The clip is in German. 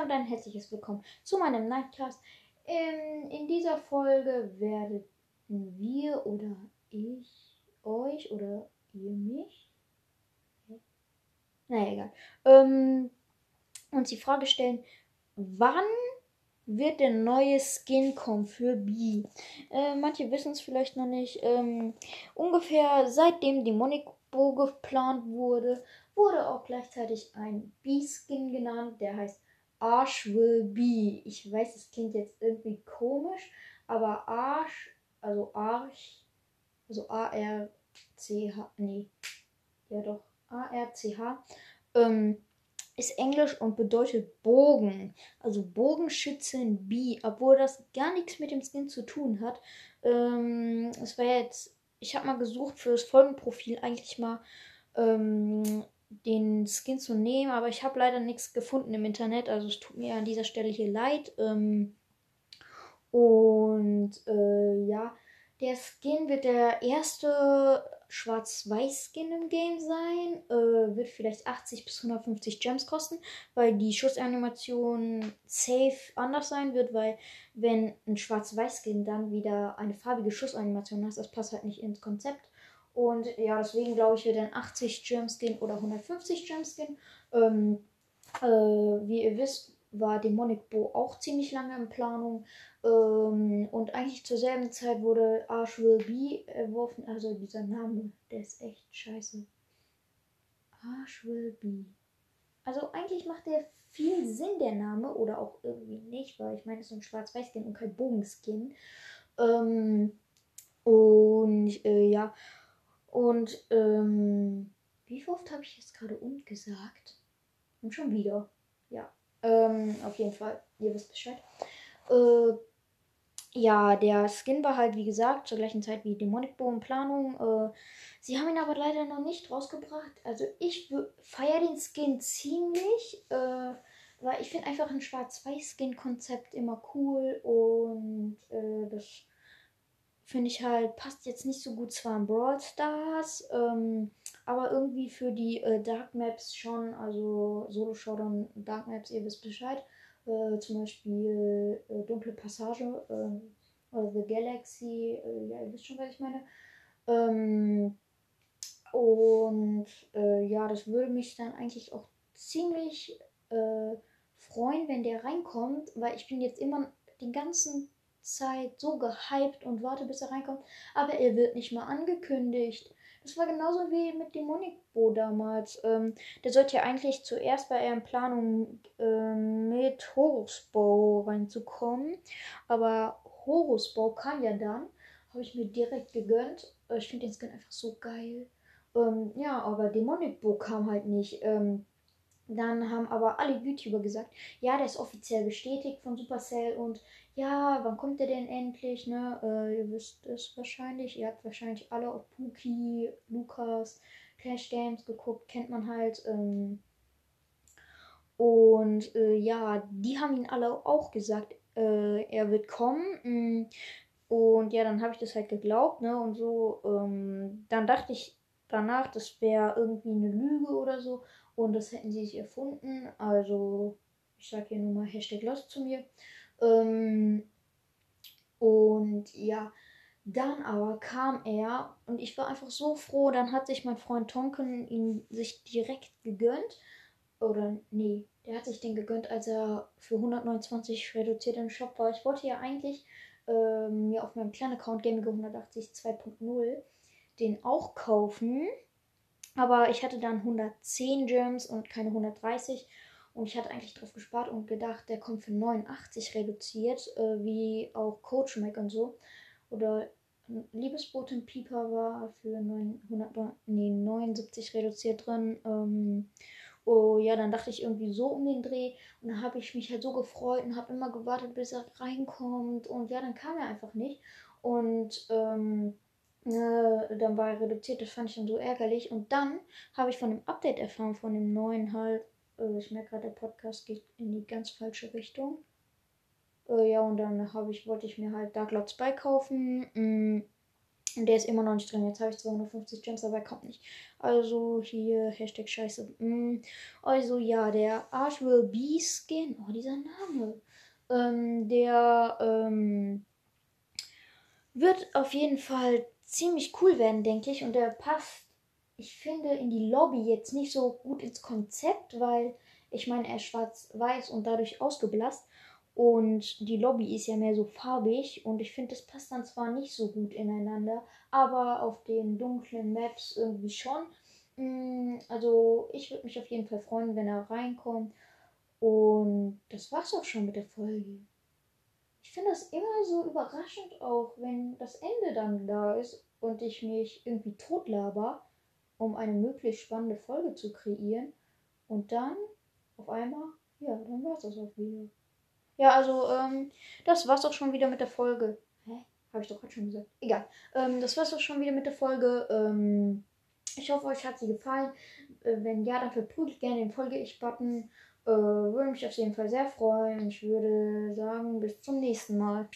damit ein herzliches Willkommen zu meinem Nightcast. In, in dieser Folge werden wir oder ich euch oder ihr mich. Naja, egal. Ähm, uns die Frage stellen, wann wird der neue Skin kommen für B? Äh, manche wissen es vielleicht noch nicht. Ähm, ungefähr seitdem Demonic Bo geplant wurde, wurde auch gleichzeitig ein B-Skin genannt, der heißt Arsch will be. Ich weiß, es klingt jetzt irgendwie komisch, aber Arsch, also Arsch, also A-R-C-H, nee, ja doch, A-R-C-H, ähm, ist Englisch und bedeutet Bogen. Also Bogenschützen B, obwohl das gar nichts mit dem Skin zu tun hat. Ähm, es war jetzt, ich habe mal gesucht für das Folgenprofil eigentlich mal ähm, den Skin zu nehmen, aber ich habe leider nichts gefunden im Internet, also es tut mir an dieser Stelle hier leid. Ähm, und äh, ja, der Skin wird der erste Schwarz-Weiß-Skin im Game sein. Äh, wird vielleicht 80 bis 150 Gems kosten, weil die Schussanimation safe anders sein wird, weil wenn ein Schwarz-Weiß-Skin dann wieder eine farbige Schussanimation hat, das passt halt nicht ins Konzept. Und ja, deswegen glaube ich, wird ein 80 Gemskin oder 150 Gemskin. Ähm, äh, wie ihr wisst, war Demonic Bo auch ziemlich lange in Planung. Ähm, und eigentlich zur selben Zeit wurde Arch Will Be erworfen. Also dieser Name, der ist echt scheiße. Arch Will Be. Also eigentlich macht der viel Sinn, der Name. Oder auch irgendwie nicht, weil ich meine, es ist ein Schwarz-Weiß-Skin und kein Bogenskin. Ähm, und äh, ja, und ähm, wie oft habe ich jetzt gerade und gesagt? Und schon wieder. Ja. Ähm, auf jeden Fall. Ihr wisst Bescheid. Äh, ja, der Skin war halt, wie gesagt, zur gleichen Zeit wie Demonic in Planung. Äh, sie haben ihn aber leider noch nicht rausgebracht. Also ich feiere den Skin ziemlich. Äh, weil ich finde einfach ein Schwarz-Weiß-Skin-Konzept immer cool. Und äh, das finde ich halt, passt jetzt nicht so gut zwar in Brawl Stars, ähm, aber irgendwie für die äh, Dark Maps schon, also Solo Showdown Dark Maps, ihr wisst Bescheid. Äh, zum Beispiel äh, Dunkle Passage äh, oder The Galaxy, äh, ja, ihr wisst schon, was ich meine. Ähm, und äh, ja, das würde mich dann eigentlich auch ziemlich freuen, wenn der reinkommt, weil ich bin jetzt immer den ganzen Zeit so gehypt und warte, bis er reinkommt. Aber er wird nicht mal angekündigt. Das war genauso wie mit Demonic Bo damals. Ähm, der sollte ja eigentlich zuerst bei er in Planung ähm, mit Horus Bow reinzukommen. Aber Horus Bow kam ja dann. Habe ich mir direkt gegönnt. Äh, ich finde den Skin einfach so geil. Ähm, ja, aber Demonic Bo kam halt nicht. Ähm, dann haben aber alle YouTuber gesagt, ja, der ist offiziell bestätigt von Supercell und ja, wann kommt der denn endlich, ne? Äh, ihr wisst es wahrscheinlich, ihr habt wahrscheinlich alle auf Puki, Lukas, Clash Games geguckt, kennt man halt. Ähm, und äh, ja, die haben ihn alle auch gesagt, äh, er wird kommen. Mm, und ja, dann habe ich das halt geglaubt, ne? Und so, ähm, dann dachte ich danach, das wäre irgendwie eine Lüge oder so. Und das hätten sie sich erfunden. Also, ich sage hier nur mal Hashtag Lost zu mir. Ähm, und ja, dann aber kam er und ich war einfach so froh. Dann hat sich mein Freund Tonken ihn sich direkt gegönnt. Oder nee, der hat sich den gegönnt, als er für 129 reduziert im Shop war. Ich wollte ja eigentlich ähm, mir auf meinem kleinen Account Gaming 180 2.0 den auch kaufen. Aber ich hatte dann 110 Gems und keine 130. Und ich hatte eigentlich drauf gespart und gedacht, der kommt für 89 reduziert, äh, wie auch Coach Mac und so. Oder Liebesbotin Pieper war für 900, nee, 79 reduziert drin. Ähm, oh ja, dann dachte ich irgendwie so um den Dreh. Und dann habe ich mich halt so gefreut und habe immer gewartet, bis er reinkommt. Und ja, dann kam er einfach nicht. Und ähm, äh, dann war er reduziert, das fand ich dann so ärgerlich. Und dann habe ich von dem Update erfahren, von dem neuen halt. Äh, ich merke gerade, der Podcast geht in die ganz falsche Richtung. Äh, ja, und dann habe ich, wollte ich mir halt Dark Lord Spy kaufen. Mm, Und der ist immer noch nicht drin. Jetzt habe ich 250 Gems, aber er kommt nicht. Also hier Hashtag Scheiße. Mm, also ja, der Arch Will Be Skin. Oh, dieser Name. Ähm, der ähm, wird auf jeden Fall ziemlich cool werden, denke ich. Und der passt, ich finde, in die Lobby jetzt nicht so gut ins Konzept, weil ich meine, er ist schwarz-weiß und dadurch ausgeblasst. Und die Lobby ist ja mehr so farbig und ich finde, das passt dann zwar nicht so gut ineinander, aber auf den dunklen Maps irgendwie schon. Mm, also ich würde mich auf jeden Fall freuen, wenn er reinkommt. Und das war's auch schon mit der Folge. Ich finde das immer so überraschend auch, wenn das Ende dann da ist und ich mich irgendwie totlaber, um eine möglichst spannende Folge zu kreieren. Und dann auf einmal, ja, dann war's das auch wieder. Ja, also, ähm, das war's auch schon wieder mit der Folge. Hä? Habe ich doch gerade schon gesagt. Egal. Ähm, das war's auch schon wieder mit der Folge. Ähm, ich hoffe, euch hat sie gefallen. Äh, wenn ja, dann verprügelt gerne den Folge ich-Button. Äh, würde mich auf jeden Fall sehr freuen. Ich würde sagen, bis zum nächsten Mal.